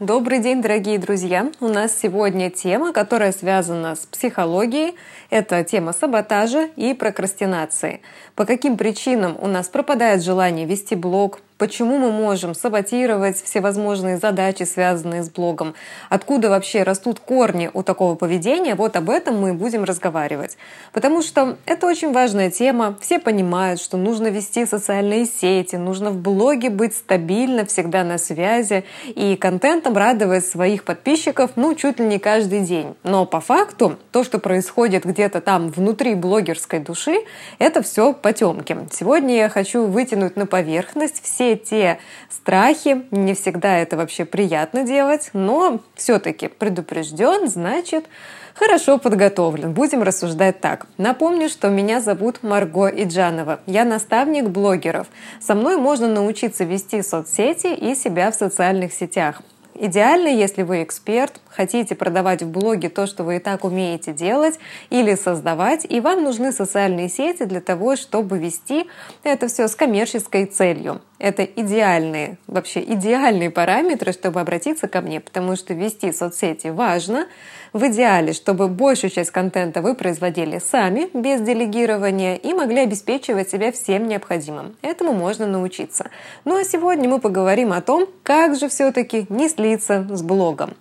Добрый день, дорогие друзья! У нас сегодня тема, которая связана с психологией. Это тема саботажа и прокрастинации. По каким причинам у нас пропадает желание вести блог, почему мы можем саботировать всевозможные задачи, связанные с блогом, откуда вообще растут корни у такого поведения, вот об этом мы будем разговаривать. Потому что это очень важная тема, все понимают, что нужно вести социальные сети, нужно в блоге быть стабильно, всегда на связи и контентом радовать своих подписчиков, ну, чуть ли не каждый день. Но по факту то, что происходит где-то там внутри блогерской души, это все потемки. Сегодня я хочу вытянуть на поверхность все все те страхи. Не всегда это вообще приятно делать, но все-таки предупрежден, значит, хорошо подготовлен. Будем рассуждать так. Напомню, что меня зовут Марго Иджанова. Я наставник блогеров. Со мной можно научиться вести соцсети и себя в социальных сетях. Идеально, если вы эксперт, хотите продавать в блоге то, что вы и так умеете делать, или создавать, и вам нужны социальные сети для того, чтобы вести это все с коммерческой целью. Это идеальные, вообще идеальные параметры, чтобы обратиться ко мне, потому что вести соцсети важно. В идеале, чтобы большую часть контента вы производили сами, без делегирования, и могли обеспечивать себя всем необходимым. Этому можно научиться. Ну а сегодня мы поговорим о том, как же все-таки не слиться с блогом.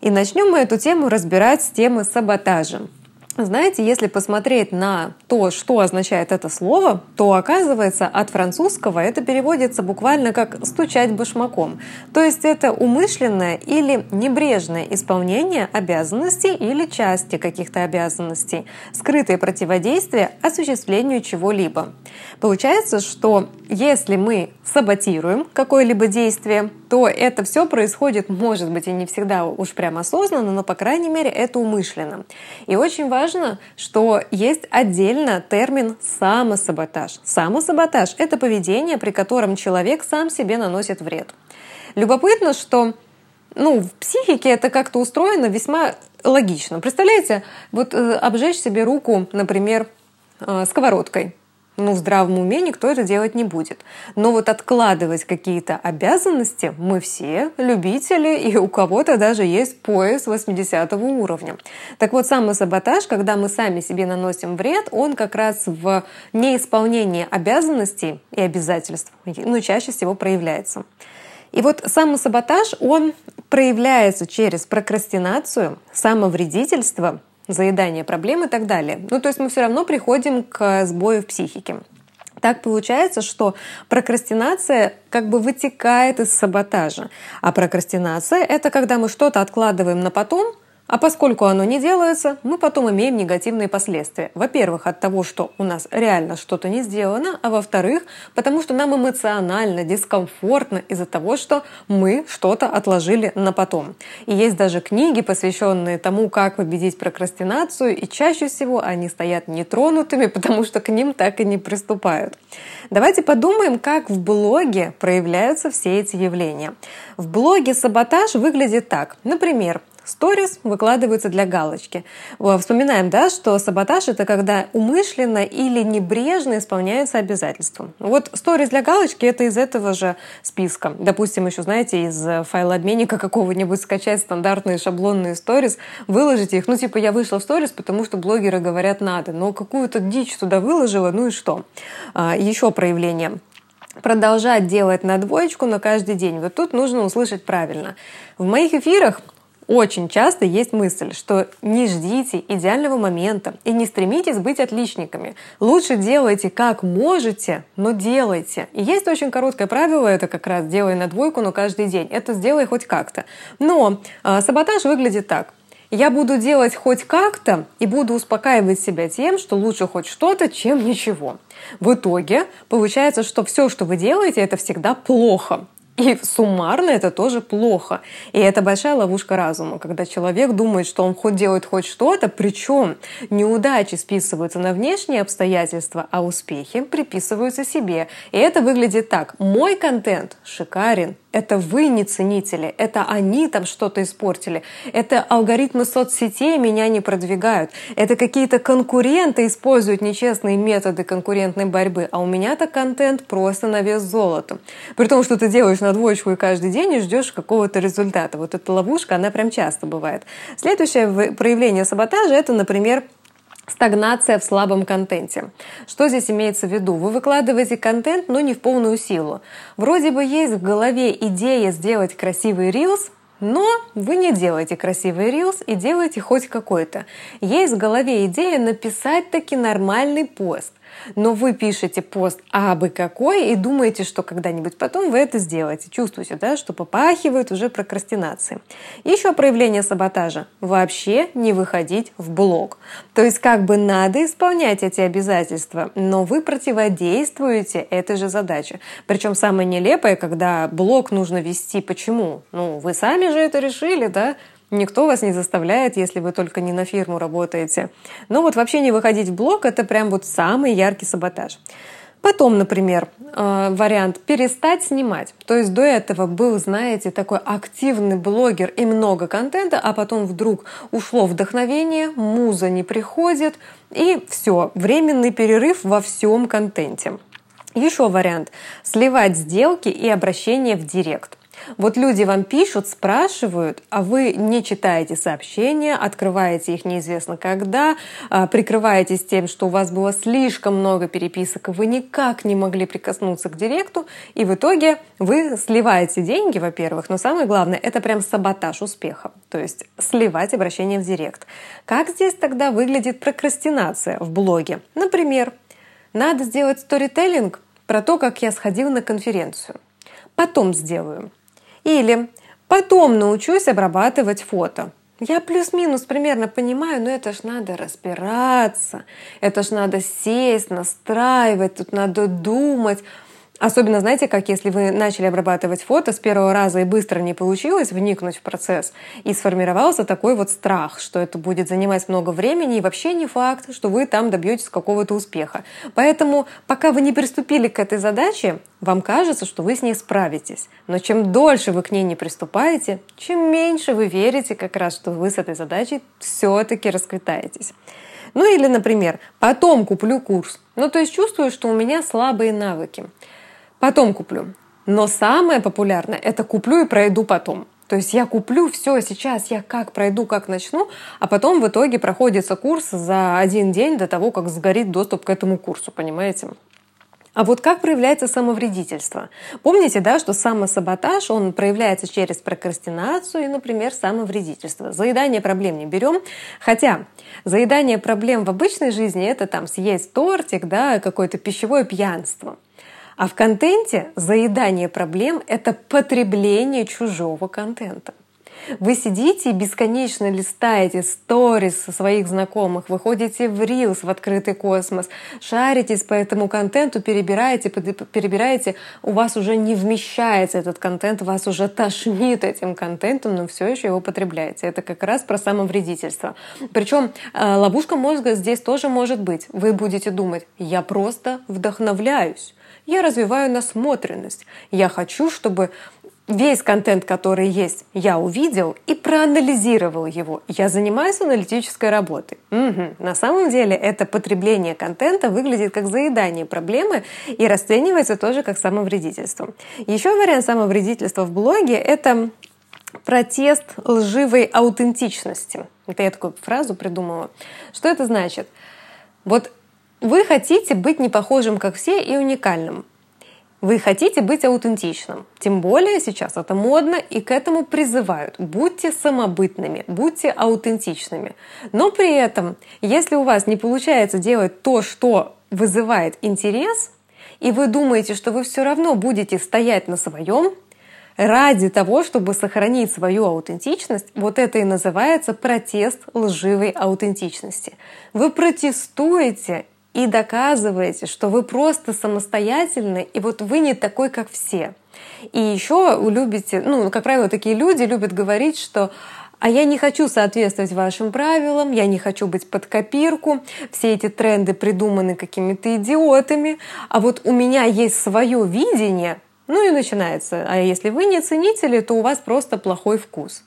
И начнем мы эту тему разбирать с темы саботажа. Знаете, если посмотреть на то, что означает это слово, то оказывается от французского это переводится буквально как «стучать башмаком». То есть это умышленное или небрежное исполнение обязанностей или части каких-то обязанностей, скрытое противодействие осуществлению чего-либо. Получается, что если мы саботируем какое-либо действие, то это все происходит, может быть, и не всегда уж прям осознанно, но, по крайней мере, это умышленно. И очень важно, что есть отдельно термин самосаботаж. Самосаботаж — это поведение, при котором человек сам себе наносит вред. Любопытно, что ну, в психике это как-то устроено весьма логично. Представляете, вот э, обжечь себе руку, например, э, сковородкой – ну, в здравом уме никто это делать не будет. Но вот откладывать какие-то обязанности мы все любители, и у кого-то даже есть пояс 80 уровня. Так вот, самосаботаж, когда мы сами себе наносим вред, он как раз в неисполнении обязанностей и обязательств, ну, чаще всего проявляется. И вот самосаботаж, он проявляется через прокрастинацию, самовредительство – заедание проблем и так далее. Ну, то есть мы все равно приходим к сбою в психике. Так получается, что прокрастинация как бы вытекает из саботажа. А прокрастинация — это когда мы что-то откладываем на потом, а поскольку оно не делается, мы потом имеем негативные последствия. Во-первых, от того, что у нас реально что-то не сделано, а во-вторых, потому что нам эмоционально дискомфортно из-за того, что мы что-то отложили на потом. И есть даже книги, посвященные тому, как победить прокрастинацию, и чаще всего они стоят нетронутыми, потому что к ним так и не приступают. Давайте подумаем, как в блоге проявляются все эти явления. В блоге саботаж выглядит так. Например, Сторис выкладываются для галочки. Вспоминаем, да, что саботаж — это когда умышленно или небрежно исполняются обязательства. Вот сторис для галочки — это из этого же списка. Допустим, еще, знаете, из файлообменника какого-нибудь скачать стандартные шаблонные сторис, выложить их. Ну, типа, я вышла в сторис, потому что блогеры говорят надо. Но какую-то дичь туда выложила, ну и что? А, еще проявление продолжать делать на двоечку на каждый день. Вот тут нужно услышать правильно. В моих эфирах очень часто есть мысль, что не ждите идеального момента и не стремитесь быть отличниками. Лучше делайте как можете, но делайте. И есть очень короткое правило, это как раз делай на двойку, но каждый день. Это сделай хоть как-то. Но э, саботаж выглядит так. Я буду делать хоть как-то и буду успокаивать себя тем, что лучше хоть что-то, чем ничего. В итоге получается, что все, что вы делаете, это всегда плохо. И суммарно это тоже плохо. И это большая ловушка разума, когда человек думает, что он хоть делает хоть что-то, причем неудачи списываются на внешние обстоятельства, а успехи приписываются себе. И это выглядит так. Мой контент шикарен, Это вы не ценители, это они там что-то испортили. Это алгоритмы соцсетей меня не продвигают. Это какие-то конкуренты используют нечестные методы конкурентной борьбы, а у меня-то контент просто на вес золота. При том, что ты делаешь на двоечку и каждый день и ждешь какого-то результата. Вот эта ловушка, она прям часто бывает. Следующее проявление саботажа – это, например, Стагнация в слабом контенте. Что здесь имеется в виду? Вы выкладываете контент, но не в полную силу. Вроде бы есть в голове идея сделать красивый рилс, но вы не делаете красивый рилс и делаете хоть какой-то. Есть в голове идея написать таки нормальный пост но вы пишете пост абы какой и думаете, что когда-нибудь потом вы это сделаете. Чувствуете, да, что попахивает уже прокрастинацией. Еще проявление саботажа. Вообще не выходить в блог. То есть как бы надо исполнять эти обязательства, но вы противодействуете этой же задаче. Причем самое нелепое, когда блог нужно вести. Почему? Ну, вы сами же это решили, да? Никто вас не заставляет, если вы только не на фирму работаете. Но вот вообще не выходить в блог – это прям вот самый яркий саботаж. Потом, например, э, вариант перестать снимать. То есть до этого был, знаете, такой активный блогер и много контента, а потом вдруг ушло вдохновение, муза не приходит, и все, временный перерыв во всем контенте. Еще вариант – сливать сделки и обращения в директ. Вот люди вам пишут, спрашивают, а вы не читаете сообщения, открываете их неизвестно когда, а, прикрываетесь тем, что у вас было слишком много переписок, и вы никак не могли прикоснуться к директу, и в итоге вы сливаете деньги, во-первых, но самое главное, это прям саботаж успеха, то есть сливать обращение в директ. Как здесь тогда выглядит прокрастинация в блоге? Например, надо сделать сторителлинг про то, как я сходил на конференцию. Потом сделаю. Или потом научусь обрабатывать фото. Я плюс-минус примерно понимаю, но это ж надо разбираться, это ж надо сесть, настраивать, тут надо думать. Особенно, знаете, как если вы начали обрабатывать фото с первого раза и быстро не получилось вникнуть в процесс, и сформировался такой вот страх, что это будет занимать много времени, и вообще не факт, что вы там добьетесь какого-то успеха. Поэтому, пока вы не приступили к этой задаче, вам кажется, что вы с ней справитесь. Но чем дольше вы к ней не приступаете, чем меньше вы верите как раз, что вы с этой задачей все-таки расквитаетесь. Ну или, например, потом куплю курс. Ну то есть чувствую, что у меня слабые навыки. Потом куплю. Но самое популярное – это куплю и пройду потом. То есть я куплю все сейчас, я как пройду, как начну, а потом в итоге проходится курс за один день до того, как сгорит доступ к этому курсу, понимаете? А вот как проявляется самовредительство? Помните, да, что самосаботаж, он проявляется через прокрастинацию и, например, самовредительство. Заедание проблем не берем. Хотя заедание проблем в обычной жизни – это там съесть тортик, да, какое-то пищевое пьянство. А в контенте заедание проблем — это потребление чужого контента. Вы сидите и бесконечно листаете сторис своих знакомых, выходите в Reels, в открытый космос, шаритесь по этому контенту, перебираете, перебираете, у вас уже не вмещается этот контент, вас уже тошнит этим контентом, но все еще его потребляете. Это как раз про самовредительство. Причем э, ловушка мозга здесь тоже может быть. Вы будете думать, я просто вдохновляюсь я развиваю насмотренность. Я хочу, чтобы весь контент, который есть, я увидел и проанализировал его. Я занимаюсь аналитической работой. Угу. На самом деле это потребление контента выглядит как заедание проблемы и расценивается тоже как самовредительство. Еще вариант самовредительства в блоге — это протест лживой аутентичности. Это я такую фразу придумала. Что это значит? Вот вы хотите быть не похожим, как все, и уникальным. Вы хотите быть аутентичным. Тем более сейчас это модно и к этому призывают. Будьте самобытными, будьте аутентичными. Но при этом, если у вас не получается делать то, что вызывает интерес, и вы думаете, что вы все равно будете стоять на своем, ради того, чтобы сохранить свою аутентичность, вот это и называется протест лживой аутентичности. Вы протестуете и доказываете, что вы просто самостоятельны, и вот вы не такой, как все. И еще любите, ну, как правило, такие люди любят говорить, что а я не хочу соответствовать вашим правилам, я не хочу быть под копирку, все эти тренды придуманы какими-то идиотами, а вот у меня есть свое видение, Ну и начинается. А если вы не ценители, то у вас просто плохой вкус.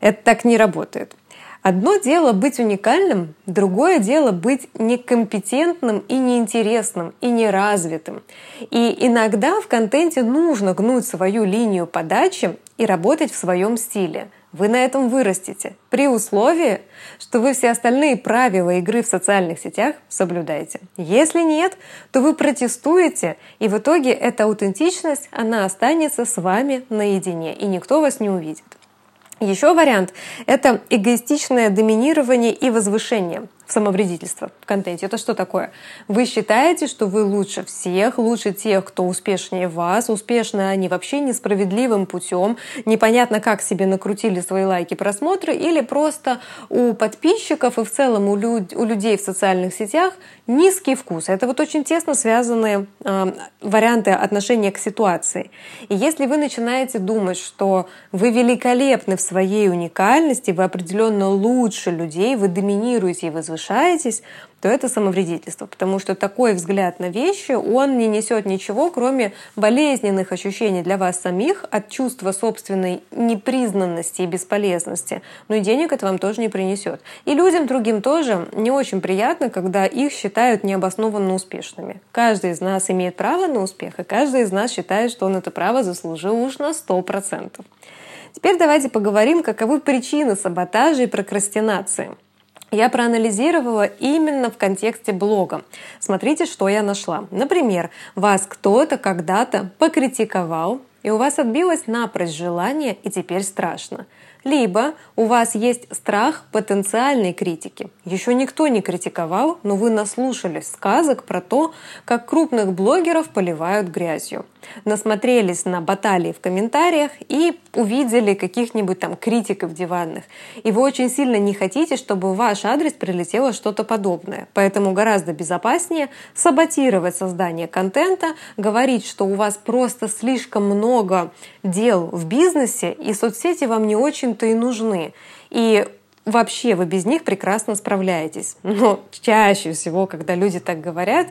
Это так не работает. Одно дело быть уникальным, другое дело быть некомпетентным и неинтересным, и неразвитым. И иногда в контенте нужно гнуть свою линию подачи и работать в своем стиле. Вы на этом вырастете, при условии, что вы все остальные правила игры в социальных сетях соблюдаете. Если нет, то вы протестуете, и в итоге эта аутентичность, она останется с вами наедине, и никто вас не увидит. Еще вариант — это эгоистичное доминирование и возвышение самовредительство в контенте. Это что такое? Вы считаете, что вы лучше всех, лучше тех, кто успешнее вас, успешны они вообще несправедливым путем, непонятно как себе накрутили свои лайки, просмотры, или просто у подписчиков и в целом у, люд, у людей в социальных сетях низкий вкус. Это вот очень тесно связанные э, варианты отношения к ситуации. И если вы начинаете думать, что вы великолепны в своей уникальности, вы определенно лучше людей, вы доминируете и возвышаете, соглашаетесь, то это самовредительство, потому что такой взгляд на вещи, он не несет ничего, кроме болезненных ощущений для вас самих от чувства собственной непризнанности и бесполезности, но и денег это вам тоже не принесет. И людям другим тоже не очень приятно, когда их считают необоснованно успешными. Каждый из нас имеет право на успех, и каждый из нас считает, что он это право заслужил уж на 100%. Теперь давайте поговорим, каковы причины саботажа и прокрастинации – я проанализировала именно в контексте блога. Смотрите, что я нашла. Например, вас кто-то когда-то покритиковал, и у вас отбилось напрочь желание, и теперь страшно. Либо у вас есть страх потенциальной критики. Еще никто не критиковал, но вы наслушались сказок про то, как крупных блогеров поливают грязью. Насмотрелись на баталии в комментариях и увидели каких-нибудь там критиков диванных. И вы очень сильно не хотите, чтобы в ваш адрес прилетело что-то подобное. Поэтому гораздо безопаснее саботировать создание контента, говорить, что у вас просто слишком много дел в бизнесе, и соцсети вам не очень-то и нужны. И вообще вы без них прекрасно справляетесь. Но чаще всего, когда люди так говорят,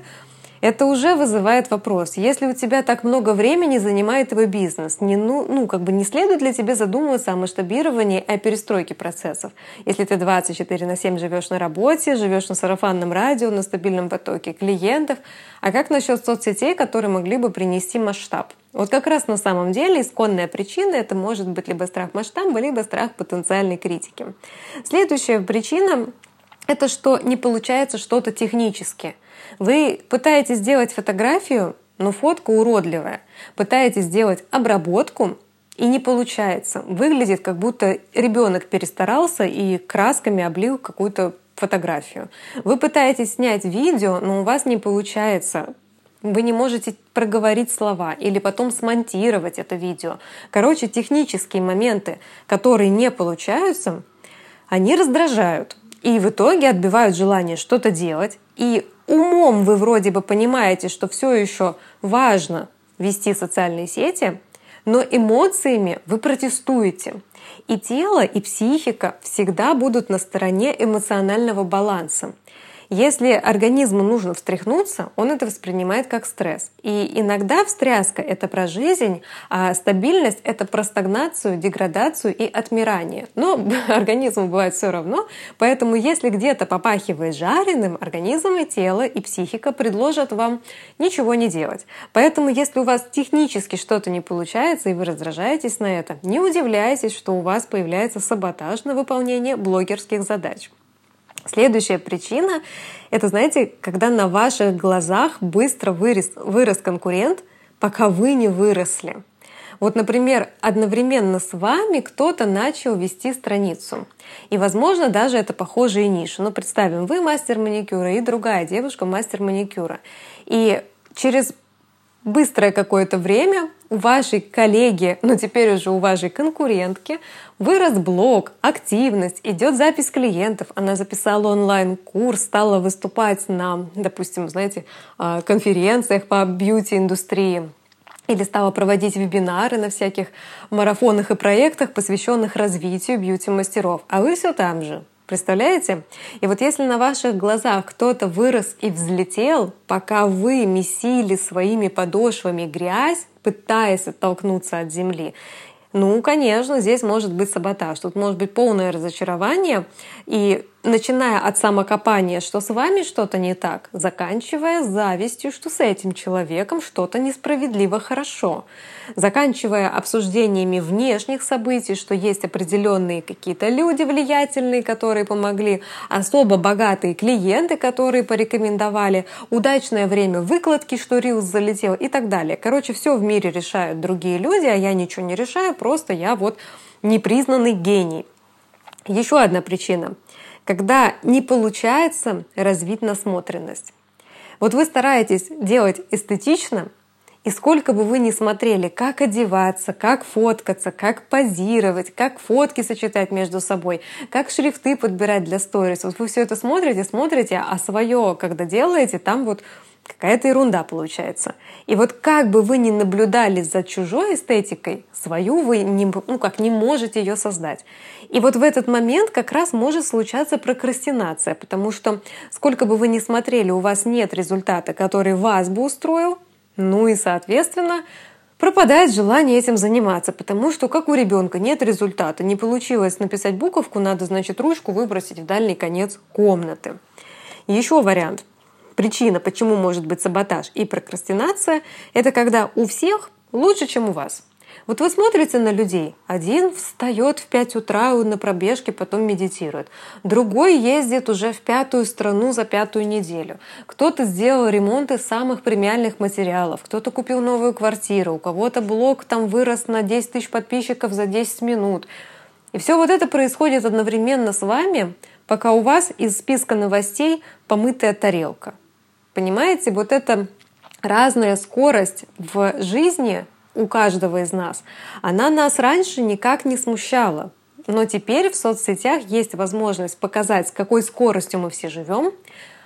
это уже вызывает вопрос. Если у тебя так много времени занимает твой бизнес, не, ну, ну, как бы не следует ли тебе задумываться о масштабировании о перестройке процессов? Если ты 24 на 7 живешь на работе, живешь на сарафанном радио, на стабильном потоке клиентов, а как насчет соцсетей, которые могли бы принести масштаб? Вот как раз на самом деле исконная причина это может быть либо страх масштаба, либо страх потенциальной критики. Следующая причина это что не получается что-то технически. Вы пытаетесь сделать фотографию, но фотка уродливая. Пытаетесь сделать обработку, и не получается. Выглядит, как будто ребенок перестарался и красками облил какую-то фотографию. Вы пытаетесь снять видео, но у вас не получается. Вы не можете проговорить слова или потом смонтировать это видео. Короче, технические моменты, которые не получаются, они раздражают. И в итоге отбивают желание что-то делать. И умом вы вроде бы понимаете, что все еще важно вести социальные сети, но эмоциями вы протестуете. И тело, и психика всегда будут на стороне эмоционального баланса. Если организму нужно встряхнуться, он это воспринимает как стресс. И иногда встряска — это про жизнь, а стабильность — это про стагнацию, деградацию и отмирание. Но организму бывает все равно, поэтому если где-то попахивает жареным, организм и тело, и психика предложат вам ничего не делать. Поэтому если у вас технически что-то не получается, и вы раздражаетесь на это, не удивляйтесь, что у вас появляется саботаж на выполнение блогерских задач. Следующая причина — это, знаете, когда на ваших глазах быстро вырос, вырос конкурент, пока вы не выросли. Вот, например, одновременно с вами кто-то начал вести страницу. И, возможно, даже это похожие ниши. Ну, представим, вы мастер маникюра и другая девушка мастер маникюра. И через быстрое какое-то время у вашей коллеги, ну теперь уже у вашей конкурентки, вырос блог, активность, идет запись клиентов. Она записала онлайн-курс, стала выступать на, допустим, знаете, а, конференциях по бьюти-индустрии или стала проводить вебинары на всяких марафонах и проектах, посвященных развитию бьюти-мастеров. А вы все там же. Представляете? И вот если на ваших глазах кто-то вырос и взлетел, пока вы месили своими подошвами грязь, пытаясь оттолкнуться от земли. Ну, конечно, здесь может быть саботаж. Тут может быть полное разочарование. И начиная от самокопания, что с вами что-то не так, заканчивая завистью, что с этим человеком что-то несправедливо хорошо заканчивая обсуждениями внешних событий, что есть определенные какие-то люди влиятельные, которые помогли, особо богатые клиенты, которые порекомендовали, удачное время выкладки, что Рилс залетел и так далее. Короче, все в мире решают другие люди, а я ничего не решаю, просто я вот непризнанный гений. Еще одна причина. Когда не получается развить насмотренность. Вот вы стараетесь делать эстетично, и сколько бы вы ни смотрели, как одеваться, как фоткаться, как позировать, как фотки сочетать между собой, как шрифты подбирать для сторис, вот вы все это смотрите, смотрите, а свое, когда делаете, там вот какая-то ерунда получается. И вот как бы вы ни наблюдали за чужой эстетикой, свою вы не, ну, как не можете ее создать. И вот в этот момент как раз может случаться прокрастинация, потому что сколько бы вы ни смотрели, у вас нет результата, который вас бы устроил, ну и, соответственно, пропадает желание этим заниматься, потому что как у ребенка нет результата, не получилось написать буковку, надо, значит, ручку выбросить в дальний конец комнаты. Еще вариант. Причина, почему может быть саботаж и прокрастинация, это когда у всех лучше, чем у вас. Вот вы смотрите на людей. Один встает в 5 утра на пробежке, потом медитирует. Другой ездит уже в пятую страну за пятую неделю. Кто-то сделал ремонт из самых премиальных материалов. Кто-то купил новую квартиру. У кого-то блог там вырос на 10 тысяч подписчиков за 10 минут. И все вот это происходит одновременно с вами, пока у вас из списка новостей помытая тарелка. Понимаете, вот это разная скорость в жизни у каждого из нас, она нас раньше никак не смущала. Но теперь в соцсетях есть возможность показать, с какой скоростью мы все живем,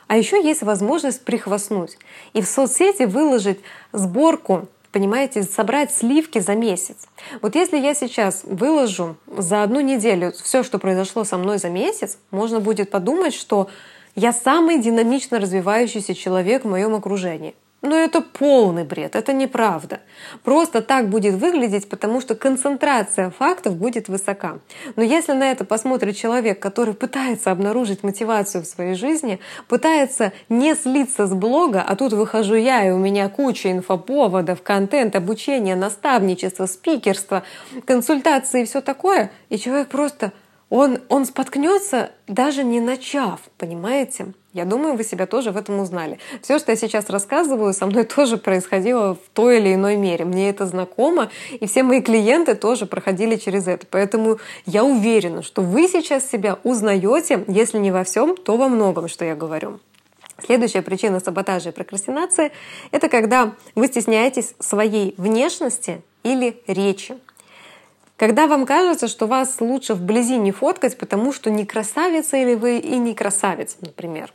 а еще есть возможность прихвастнуть и в соцсети выложить сборку понимаете, собрать сливки за месяц. Вот если я сейчас выложу за одну неделю все, что произошло со мной за месяц, можно будет подумать, что я самый динамично развивающийся человек в моем окружении. Но это полный бред, это неправда. Просто так будет выглядеть, потому что концентрация фактов будет высока. Но если на это посмотрит человек, который пытается обнаружить мотивацию в своей жизни, пытается не слиться с блога, а тут выхожу я, и у меня куча инфоповодов, контент, обучение, наставничество, спикерство, консультации и все такое, и человек просто он, он споткнется, даже не начав, понимаете? Я думаю, вы себя тоже в этом узнали. Все, что я сейчас рассказываю, со мной тоже происходило в той или иной мере. Мне это знакомо, и все мои клиенты тоже проходили через это. Поэтому я уверена, что вы сейчас себя узнаете, если не во всем, то во многом, что я говорю. Следующая причина саботажа и прокрастинации — это когда вы стесняетесь своей внешности или речи. Когда вам кажется, что вас лучше вблизи не фоткать, потому что не красавица или вы и не красавец, например.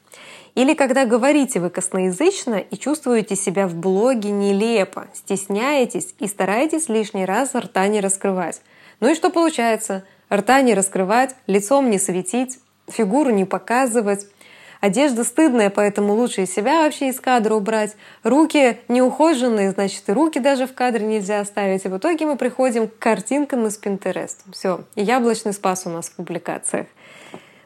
Или когда говорите вы косноязычно и чувствуете себя в блоге нелепо, стесняетесь и стараетесь лишний раз рта не раскрывать. Ну и что получается? Рта не раскрывать, лицом не светить, фигуру не показывать, Одежда стыдная, поэтому лучше из себя вообще из кадра убрать. Руки неухоженные, значит, и руки даже в кадре нельзя оставить. И в итоге мы приходим к картинкам из Pinterest. Все, и яблочный спас у нас в публикациях.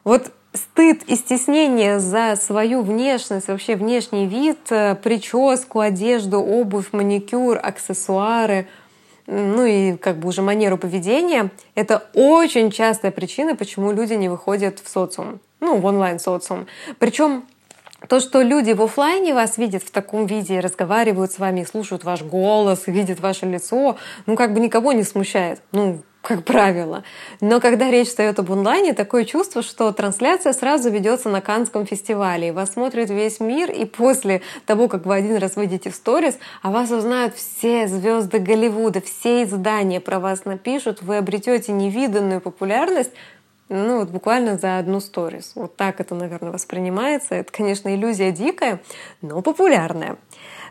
Вот стыд и стеснение за свою внешность, вообще внешний вид, э, прическу, одежду, обувь, маникюр, аксессуары, ну и как бы уже манеру поведения, это очень частая причина, почему люди не выходят в социум ну, в онлайн-социум. Причем то, что люди в офлайне вас видят в таком виде, разговаривают с вами, слушают ваш голос, видят ваше лицо, ну, как бы никого не смущает. Ну, как правило. Но когда речь встает об онлайне, такое чувство, что трансляция сразу ведется на Канском фестивале, и вас смотрит весь мир, и после того, как вы один раз выйдете в сторис, а вас узнают все звезды Голливуда, все издания про вас напишут, вы обретете невиданную популярность, ну, вот буквально за одну сторис. Вот так это, наверное, воспринимается. Это, конечно, иллюзия дикая, но популярная.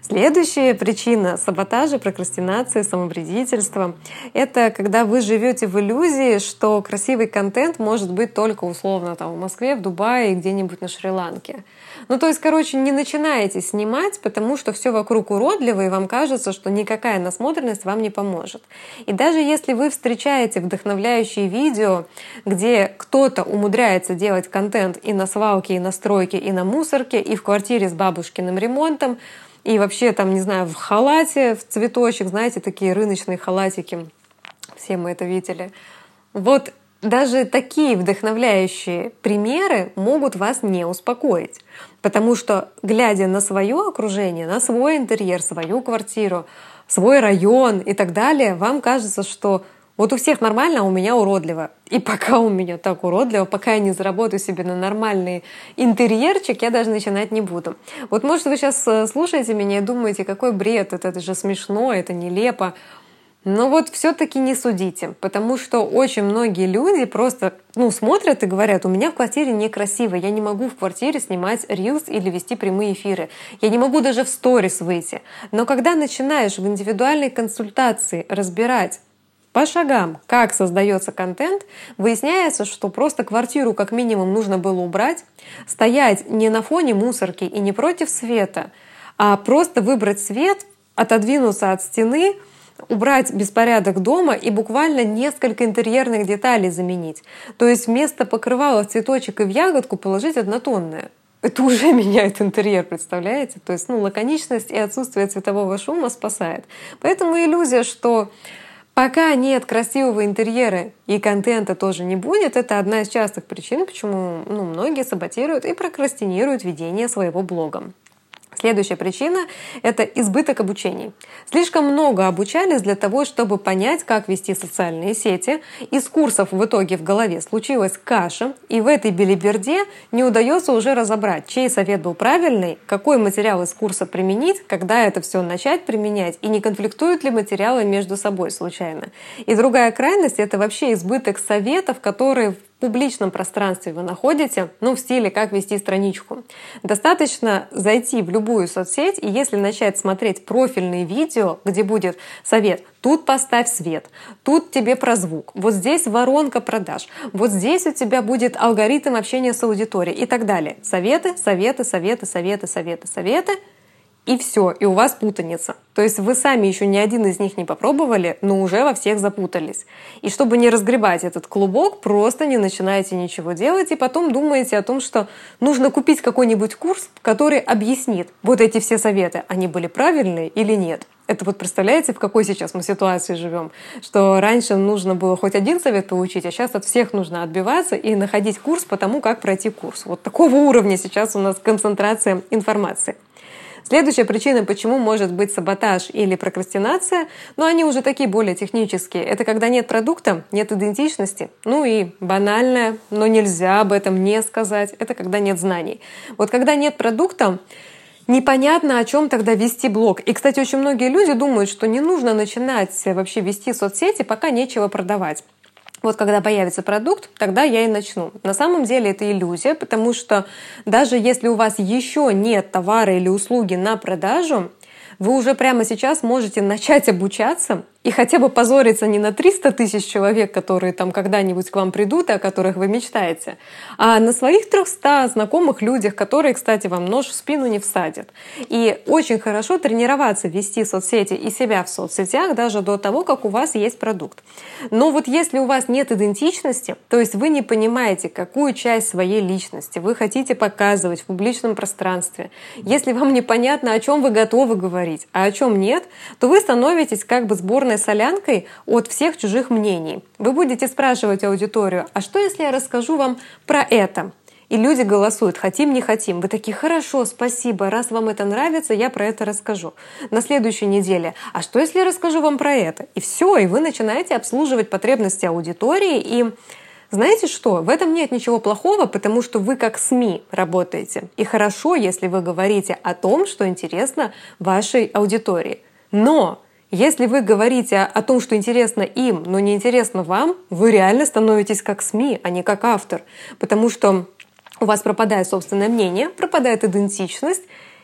Следующая причина саботажа, прокрастинации, самовредительства — это когда вы живете в иллюзии, что красивый контент может быть только условно там, в Москве, в Дубае и где-нибудь на Шри-Ланке. Ну, то есть, короче, не начинайте снимать, потому что все вокруг уродливо, и вам кажется, что никакая насмотренность вам не поможет. И даже если вы встречаете вдохновляющие видео, где кто-то умудряется делать контент и на свалке, и на стройке, и на мусорке, и в квартире с бабушкиным ремонтом, и вообще там, не знаю, в халате, в цветочек, знаете, такие рыночные халатики. Все мы это видели. Вот даже такие вдохновляющие примеры могут вас не успокоить. Потому что, глядя на свое окружение, на свой интерьер, свою квартиру, свой район и так далее, вам кажется, что вот у всех нормально, а у меня уродливо. И пока у меня так уродливо, пока я не заработаю себе на нормальный интерьерчик, я даже начинать не буду. Вот может вы сейчас э, слушаете меня и думаете, какой бред, это, это же смешно, это нелепо. Но вот все-таки не судите, потому что очень многие люди просто ну, смотрят и говорят, у меня в квартире некрасиво, я не могу в квартире снимать рилс или вести прямые эфиры, я не могу даже в сторис выйти. Но когда начинаешь в индивидуальной консультации разбирать, по шагам, как создается контент, выясняется, что просто квартиру как минимум нужно было убрать, стоять не на фоне мусорки и не против света, а просто выбрать свет, отодвинуться от стены, убрать беспорядок дома и буквально несколько интерьерных деталей заменить. То есть вместо покрывала в цветочек и в ягодку положить однотонное. Это уже меняет интерьер, представляете? То есть ну, лаконичность и отсутствие цветового шума спасает. Поэтому иллюзия, что Пока нет красивого интерьера и контента тоже не будет, это одна из частых причин, почему ну, многие саботируют и прокрастинируют ведение своего блога. Следующая причина — это избыток обучений. Слишком много обучались для того, чтобы понять, как вести социальные сети. Из курсов в итоге в голове случилась каша, и в этой белиберде не удается уже разобрать, чей совет был правильный, какой материал из курса применить, когда это все начать применять, и не конфликтуют ли материалы между собой случайно. И другая крайность — это вообще избыток советов, которые публичном пространстве вы находите, ну, в стиле «как вести страничку». Достаточно зайти в любую соцсеть, и если начать смотреть профильные видео, где будет совет Тут поставь свет, тут тебе про звук, вот здесь воронка продаж, вот здесь у тебя будет алгоритм общения с аудиторией и так далее. Советы, советы, советы, советы, советы, советы — и все, и у вас путаница. То есть вы сами еще ни один из них не попробовали, но уже во всех запутались. И чтобы не разгребать этот клубок, просто не начинаете ничего делать и потом думаете о том, что нужно купить какой-нибудь курс, который объяснит вот эти все советы, они были правильные или нет. Это вот представляете, в какой сейчас мы ситуации живем? Что раньше нужно было хоть один совет получить, а сейчас от всех нужно отбиваться и находить курс по тому, как пройти курс. Вот такого уровня сейчас у нас концентрация информации. Следующая причина, почему может быть саботаж или прокрастинация, но они уже такие более технические. Это когда нет продукта, нет идентичности. Ну и банальное, но нельзя об этом не сказать, это когда нет знаний. Вот когда нет продукта, непонятно, о чем тогда вести блог. И, кстати, очень многие люди думают, что не нужно начинать вообще вести соцсети, пока нечего продавать вот когда появится продукт, тогда я и начну. На самом деле это иллюзия, потому что даже если у вас еще нет товара или услуги на продажу, вы уже прямо сейчас можете начать обучаться и хотя бы позориться не на 300 тысяч человек, которые там когда-нибудь к вам придут и о которых вы мечтаете, а на своих 300 знакомых людях, которые, кстати, вам нож в спину не всадят. И очень хорошо тренироваться вести соцсети и себя в соцсетях даже до того, как у вас есть продукт. Но вот если у вас нет идентичности, то есть вы не понимаете, какую часть своей личности вы хотите показывать в публичном пространстве, если вам непонятно, о чем вы готовы говорить, а о чем нет, то вы становитесь как бы сборной черной солянкой от всех чужих мнений. Вы будете спрашивать аудиторию, а что если я расскажу вам про это? И люди голосуют, хотим, не хотим. Вы такие, хорошо, спасибо, раз вам это нравится, я про это расскажу. На следующей неделе, а что если я расскажу вам про это? И все, и вы начинаете обслуживать потребности аудитории. И знаете что? В этом нет ничего плохого, потому что вы как СМИ работаете. И хорошо, если вы говорите о том, что интересно вашей аудитории. Но если вы говорите о том, что интересно им, но не интересно вам, вы реально становитесь как СМИ, а не как автор. Потому что у вас пропадает собственное мнение, пропадает идентичность,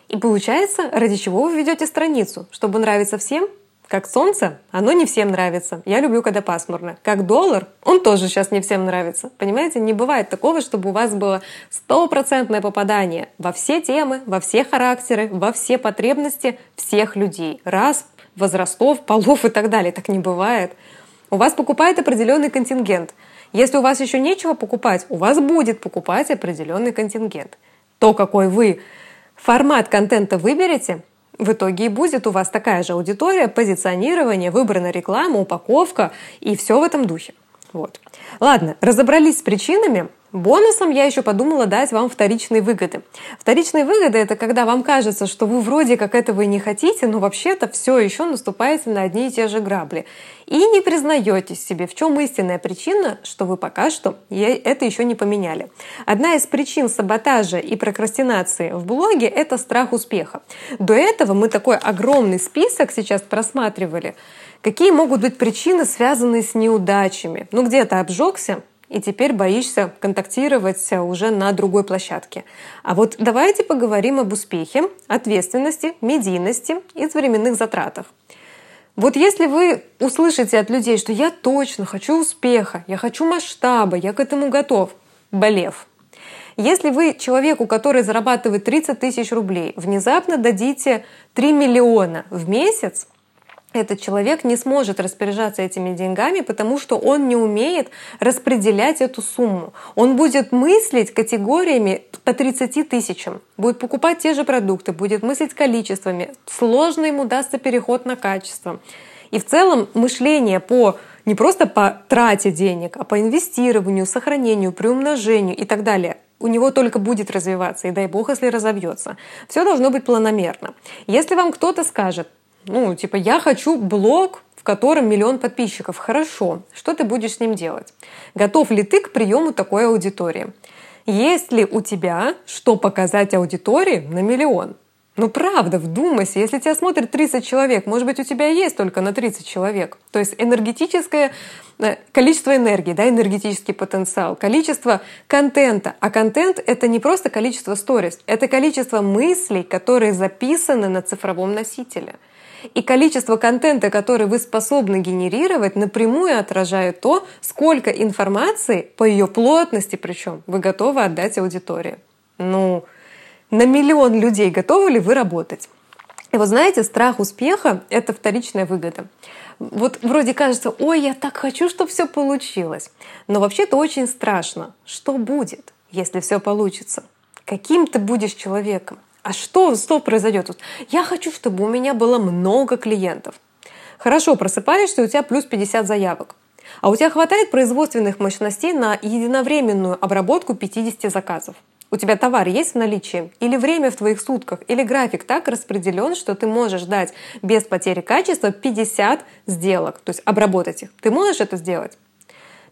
И получается, ради чего вы ведете страницу? Чтобы нравиться всем? Как солнце, оно не всем нравится. Я люблю, когда пасмурно. Как доллар, он тоже сейчас не всем нравится. Понимаете, не бывает такого, чтобы у вас было стопроцентное попадание во все темы, во все характеры, во все потребности всех людей. Раз, возрастов, полов и так далее. Так не бывает. У вас покупает определенный контингент. Если у вас еще нечего покупать, у вас будет покупать определенный контингент. То, какой вы формат контента выберете, в итоге и будет у вас такая же аудитория, позиционирование, выбрана реклама, упаковка и все в этом духе. Вот. Ладно, разобрались с причинами. Бонусом я еще подумала дать вам вторичные выгоды. Вторичные выгоды — это когда вам кажется, что вы вроде как этого и не хотите, но вообще-то все еще наступаете на одни и те же грабли. И не признаетесь себе, в чем истинная причина, что вы пока что это еще не поменяли. Одна из причин саботажа и прокрастинации в блоге — это страх успеха. До этого мы такой огромный список сейчас просматривали. Какие могут быть причины, связанные с неудачами? Ну, где-то обжегся, и теперь боишься контактировать уже на другой площадке. А вот давайте поговорим об успехе, ответственности, медийности и временных затратах. Вот если вы услышите от людей, что я точно хочу успеха, я хочу масштаба, я к этому готов, болев. Если вы человеку, который зарабатывает 30 тысяч рублей, внезапно дадите 3 миллиона в месяц, этот человек не сможет распоряжаться этими деньгами, потому что он не умеет распределять эту сумму. Он будет мыслить категориями по 30 тысячам, будет покупать те же продукты, будет мыслить количествами. Сложно ему дастся переход на качество. И в целом мышление по не просто по трате денег, а по инвестированию, сохранению, приумножению и так далее у него только будет развиваться, и дай бог, если разовьется. Все должно быть планомерно. Если вам кто-то скажет, ну, типа, я хочу блог, в котором миллион подписчиков. Хорошо. Что ты будешь с ним делать? Готов ли ты к приему такой аудитории? Есть ли у тебя что показать аудитории на миллион? Ну правда, вдумайся, если тебя смотрит 30 человек, может быть, у тебя есть только на 30 человек. То есть энергетическое э, количество энергии, да, энергетический потенциал, количество контента. А контент — это не просто количество сторис, это количество мыслей, которые записаны на цифровом носителе — и количество контента, который вы способны генерировать, напрямую отражает то, сколько информации по ее плотности причем вы готовы отдать аудитории. Ну, на миллион людей готовы ли вы работать? И вот знаете, страх успеха — это вторичная выгода. Вот вроде кажется, ой, я так хочу, чтобы все получилось. Но вообще-то очень страшно. Что будет, если все получится? Каким ты будешь человеком? А что, что произойдет? Я хочу, чтобы у меня было много клиентов. Хорошо, просыпаешься, у тебя плюс 50 заявок. А у тебя хватает производственных мощностей на единовременную обработку 50 заказов. У тебя товар есть в наличии? Или время в твоих сутках? Или график так распределен, что ты можешь дать без потери качества 50 сделок, то есть обработать их? Ты можешь это сделать?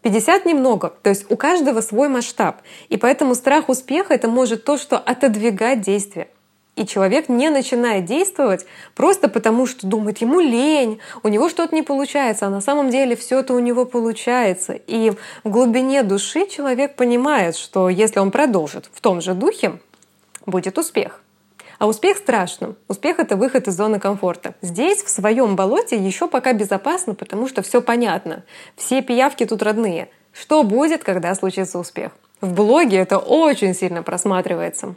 50 немного, то есть у каждого свой масштаб. И поэтому страх успеха — это может то, что отодвигать действия. И человек не начинает действовать просто потому, что думает, ему лень, у него что-то не получается, а на самом деле все это у него получается. И в глубине души человек понимает, что если он продолжит в том же духе, будет успех. А успех страшным. Успех — это выход из зоны комфорта. Здесь, в своем болоте, еще пока безопасно, потому что все понятно. Все пиявки тут родные. Что будет, когда случится успех? В блоге это очень сильно просматривается.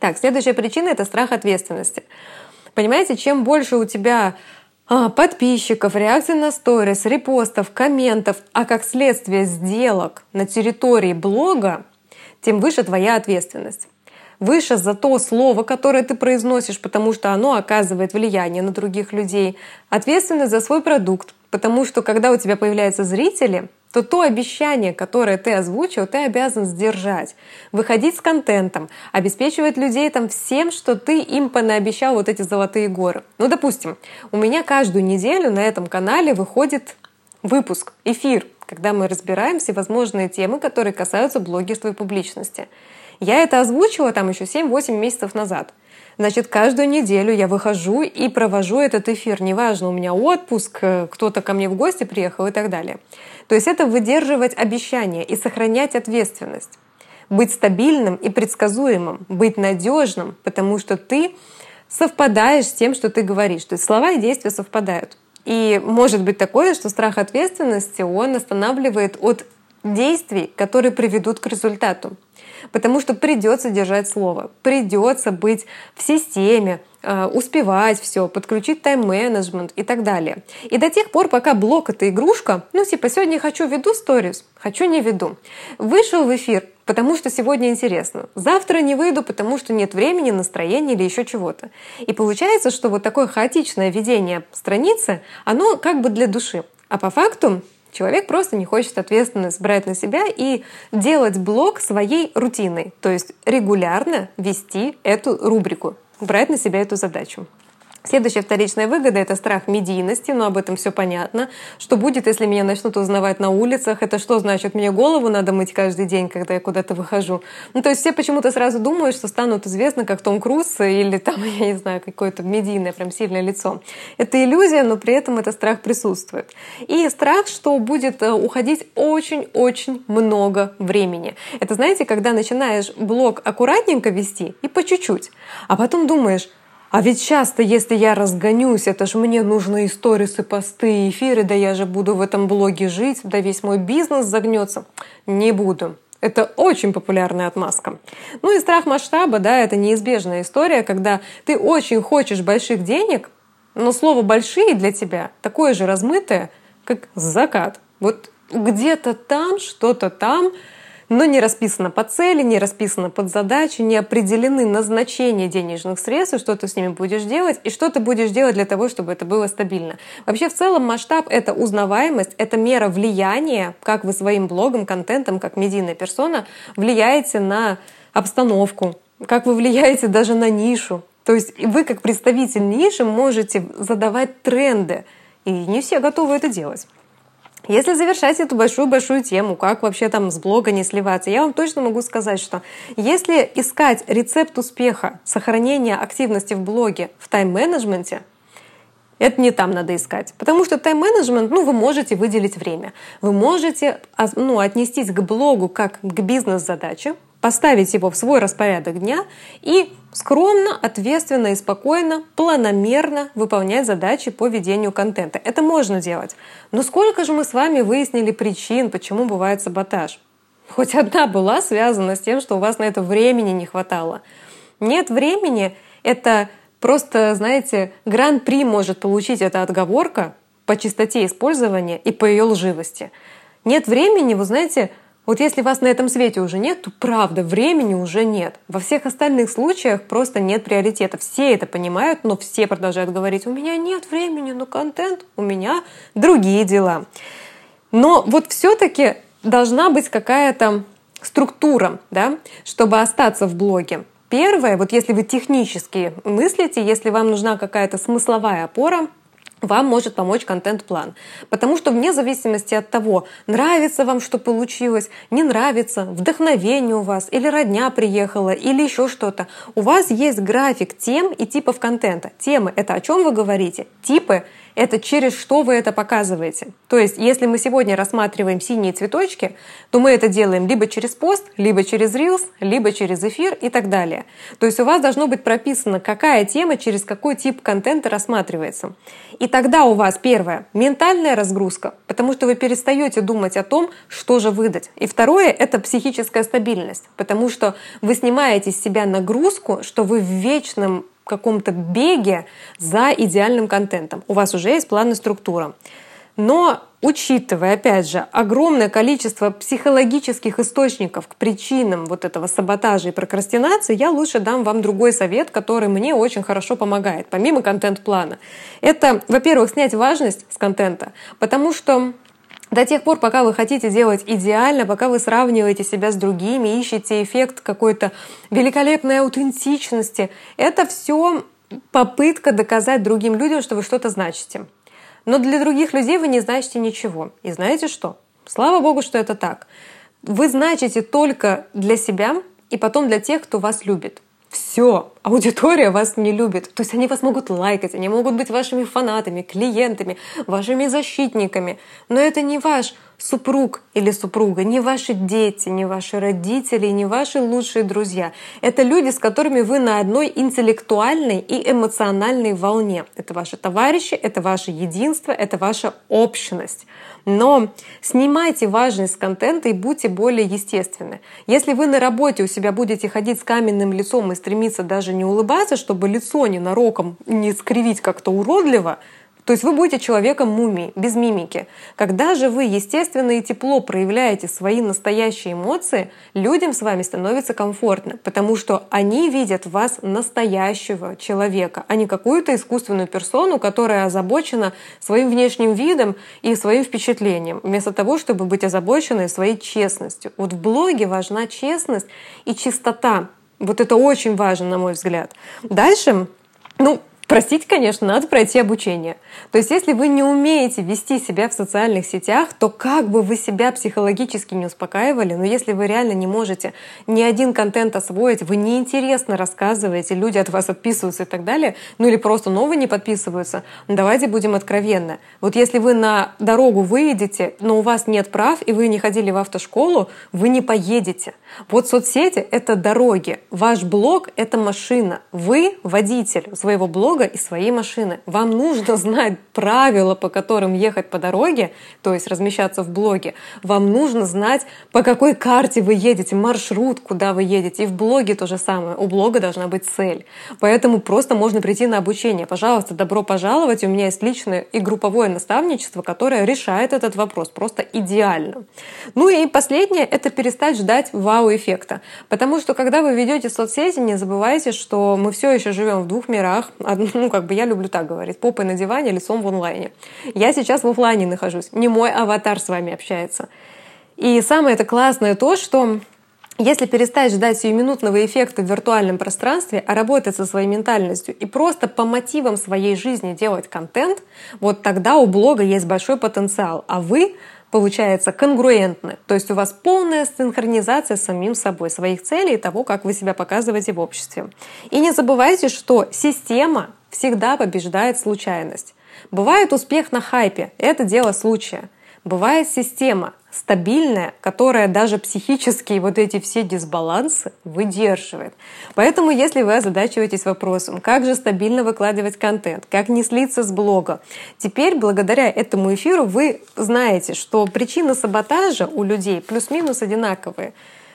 Так, следующая причина — это страх ответственности. Понимаете, чем больше у тебя а, подписчиков, реакций на сторис, репостов, комментов, а как следствие сделок на территории блога, тем выше твоя ответственность. Выше за то слово, которое ты произносишь, потому что оно оказывает влияние на других людей. Ответственность за свой продукт, потому что когда у тебя появляются зрители, то то обещание, которое ты озвучил, ты обязан сдержать. Выходить с контентом, обеспечивать людей там всем, что ты им понаобещал вот эти золотые горы. Ну, допустим, у меня каждую неделю на этом канале выходит выпуск, эфир, когда мы разбираем всевозможные темы, которые касаются блогерства и публичности. Я это озвучила там еще 7-8 месяцев назад. Значит, каждую неделю я выхожу и провожу этот эфир. Неважно, у меня отпуск, э, кто-то ко мне в гости приехал и так далее. То есть это выдерживать обещания и сохранять ответственность. Быть стабильным и предсказуемым, быть надежным, потому что ты совпадаешь с тем, что ты говоришь. То есть слова и действия совпадают. И может быть такое, что страх ответственности, он останавливает от действий, которые приведут к результату. Потому что придется держать слово, придется быть в системе, успевать все, подключить тайм-менеджмент и так далее. И до тех пор, пока блок — это игрушка, ну типа сегодня хочу веду сторис, хочу не веду. Вышел в эфир, потому что сегодня интересно. Завтра не выйду, потому что нет времени, настроения или еще чего-то. И получается, что вот такое хаотичное ведение страницы, оно как бы для души. А по факту Человек просто не хочет ответственность брать на себя и делать блог своей рутиной, то есть регулярно вести эту рубрику, брать на себя эту задачу. Следующая вторичная выгода — это страх медийности, но об этом все понятно. Что будет, если меня начнут узнавать на улицах? Это что значит? Мне голову надо мыть каждый день, когда я куда-то выхожу? Ну, то есть все почему-то сразу думают, что станут известны как Том Круз или там, я не знаю, какое-то медийное прям сильное лицо. Это иллюзия, но при этом это страх присутствует. И страх, что будет э, уходить очень-очень много времени. Это, знаете, когда начинаешь блог аккуратненько вести и по чуть-чуть, а потом думаешь, а ведь часто, если я разгонюсь, это же мне нужно и сторисы, посты, эфиры, да я же буду в этом блоге жить, да весь мой бизнес загнется. Не буду. Это очень популярная отмазка. Ну и страх масштаба, да, это неизбежная история, когда ты очень хочешь больших денег, но слово «большие» для тебя такое же размытое, как «закат». Вот где-то там, что-то там — но не расписано по цели, не расписано под задачи, не определены назначения денежных средств, и что ты с ними будешь делать, и что ты будешь делать для того, чтобы это было стабильно. Вообще в целом масштаб — это узнаваемость, это мера влияния, как вы своим блогом, контентом, как медийная персона влияете на обстановку, как вы влияете даже на нишу. То есть вы как представитель ниши можете задавать тренды, и не все готовы это делать. Если завершать эту большую-большую тему, как вообще там с блога не сливаться, я вам точно могу сказать, что если искать рецепт успеха сохранения активности в блоге в тайм-менеджменте, это не там надо искать. Потому что тайм-менеджмент, ну, вы можете выделить время. Вы можете ну, отнестись к блогу как к бизнес-задаче, поставить его в свой распорядок дня и скромно, ответственно и спокойно, планомерно выполнять задачи по ведению контента. Это можно делать. Но сколько же мы с вами выяснили причин, почему бывает саботаж? Хоть одна была связана с тем, что у вас на это времени не хватало. Нет времени — это просто, знаете, гран-при может получить эта отговорка по чистоте использования и по ее лживости. Нет времени, вы знаете, вот если вас на этом свете уже нет, то правда, времени уже нет. Во всех остальных случаях просто нет приоритета. Все это понимают, но все продолжают говорить, у меня нет времени на контент, у меня другие дела. Но вот все-таки должна быть какая-то структура, да, чтобы остаться в блоге. Первое, вот если вы технически мыслите, если вам нужна какая-то смысловая опора, вам может помочь контент-план. Потому что вне зависимости от того, нравится вам, что получилось, не нравится, вдохновение у вас, или родня приехала, или еще что-то, у вас есть график тем и типов контента. Темы — это о чем вы говорите, типы это через что вы это показываете. То есть, если мы сегодня рассматриваем синие цветочки, то мы это делаем либо через пост, либо через Reels, либо через эфир и так далее. То есть у вас должно быть прописано, какая тема через какой тип контента рассматривается. И тогда у вас первое — ментальная разгрузка, потому что вы перестаете думать о том, что же выдать. И второе — это психическая стабильность, потому что вы снимаете с себя нагрузку, что вы в вечном каком-то беге за идеальным контентом. У вас уже есть план структура. Но учитывая, опять же, огромное количество психологических источников к причинам вот этого саботажа и прокрастинации, я лучше дам вам другой совет, который мне очень хорошо помогает, помимо контент-плана. Это, во-первых, снять важность с контента, потому что до тех пор, пока вы хотите делать идеально, пока вы сравниваете себя с другими, ищете эффект какой-то великолепной аутентичности, это все попытка доказать другим людям, что вы что-то значите. Но для других людей вы не значите ничего. И знаете что? Слава Богу, что это так. Вы значите только для себя и потом для тех, кто вас любит. Все. аудитория вас не любит. То есть они вас могут лайкать, они могут быть вашими фанатами, клиентами, вашими защитниками. Но это не ваш супруг или супруга, не ваши дети, не ваши родители, не ваши лучшие друзья. Это люди, с которыми вы на одной интеллектуальной и эмоциональной волне. Это ваши товарищи, это ваше единство, это ваша общность. Но снимайте важность контента и будьте более естественны. Если вы на работе у себя будете ходить с каменным лицом и стремиться даже не улыбаться, чтобы лицо ненароком не скривить как-то уродливо, то есть вы будете человеком мумии, без мимики. Когда же вы естественно и тепло проявляете свои настоящие эмоции, людям с вами становится комфортно, потому что они видят в вас настоящего человека, а не какую-то искусственную персону, которая озабочена своим внешним видом и своим впечатлением, вместо того, чтобы быть озабоченной своей честностью. Вот в блоге важна честность и чистота. Вот это очень важно, на мой взгляд. Дальше, ну, Простите, конечно, надо пройти обучение. То есть, если вы не умеете вести себя в социальных сетях, то как бы вы себя психологически не успокаивали, но если вы реально не можете ни один контент освоить, вы неинтересно рассказываете, люди от вас отписываются и так далее, ну или просто новые не подписываются, ну, давайте будем откровенны. Вот если вы на дорогу выйдете, но у вас нет прав, и вы не ходили в автошколу, вы не поедете. Вот соцсети — это дороги, ваш блог — это машина. Вы водитель своего блога, друга и своей машины. Вам нужно знать правила, по которым ехать по дороге, то есть размещаться в блоге. Вам нужно знать, по какой карте вы едете, маршрут, куда вы едете. И в блоге то же самое. У блога должна быть цель. Поэтому просто можно прийти на обучение. Пожалуйста, добро пожаловать. У меня есть личное и групповое наставничество, которое решает этот вопрос просто идеально. Ну и последнее — это перестать ждать вау-эффекта. Потому что когда вы ведете соцсети, не забывайте, что мы все еще живем в двух мирах ну, как бы я люблю так говорить, попой на диване, лицом в онлайне. Я сейчас в офлайне нахожусь, не мой аватар с вами общается. И самое это классное то, что если перестать ждать сиюминутного эффекта в виртуальном пространстве, а работать со своей ментальностью и просто по мотивам своей жизни делать контент, вот тогда у блога есть большой потенциал, а вы получается конгруентны. То есть у вас полная синхронизация с самим собой, своих целей и того, как вы себя показываете в обществе. И не забывайте, что система всегда побеждает случайность. Бывает успех на хайпе, это дело случая. Бывает система, стабильная, которая даже психические вот эти все дисбалансы выдерживает. Поэтому, если вы озадачиваетесь вопросом, как же стабильно выкладывать контент, как не слиться с блога, теперь благодаря этому эфиру вы знаете, что причина саботажа у людей плюс-минус одинаковые.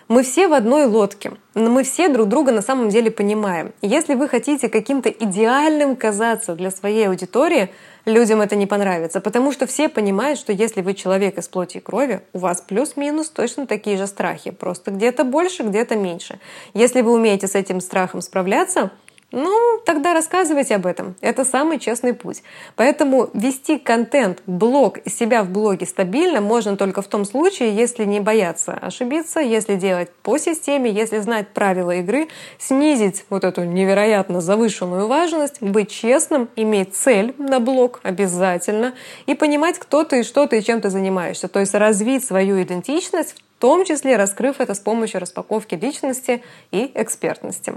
Мы все в одной лодке, но мы все друг друга на самом деле понимаем. Если вы хотите каким-то идеальным казаться для своей аудитории, людям это не понравится, потому что все понимают, что если вы человек из плоти и крови, у вас плюс-минус точно такие же страхи, просто где-то больше, где-то меньше. Если вы умеете с этим страхом справляться, ну, тогда рассказывайте об этом. Это самый честный путь. Поэтому вести контент, блог себя в блоге стабильно можно только в том случае, если не бояться ошибиться, если делать по системе, если знать правила игры, снизить вот эту невероятно завышенную важность, быть честным, иметь цель на блог обязательно и понимать, кто ты и что ты и чем ты занимаешься. То есть развить свою идентичность в том числе раскрыв это с помощью распаковки личности и экспертности.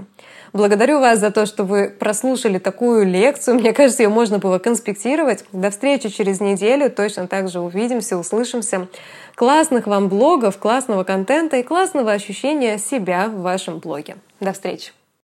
Благодарю вас за то, что вы прослушали такую лекцию. Мне кажется, ее можно было конспектировать. До встречи через неделю. Точно так же увидимся, услышимся. Классных вам блогов, классного контента и классного ощущения себя в вашем блоге. До встречи!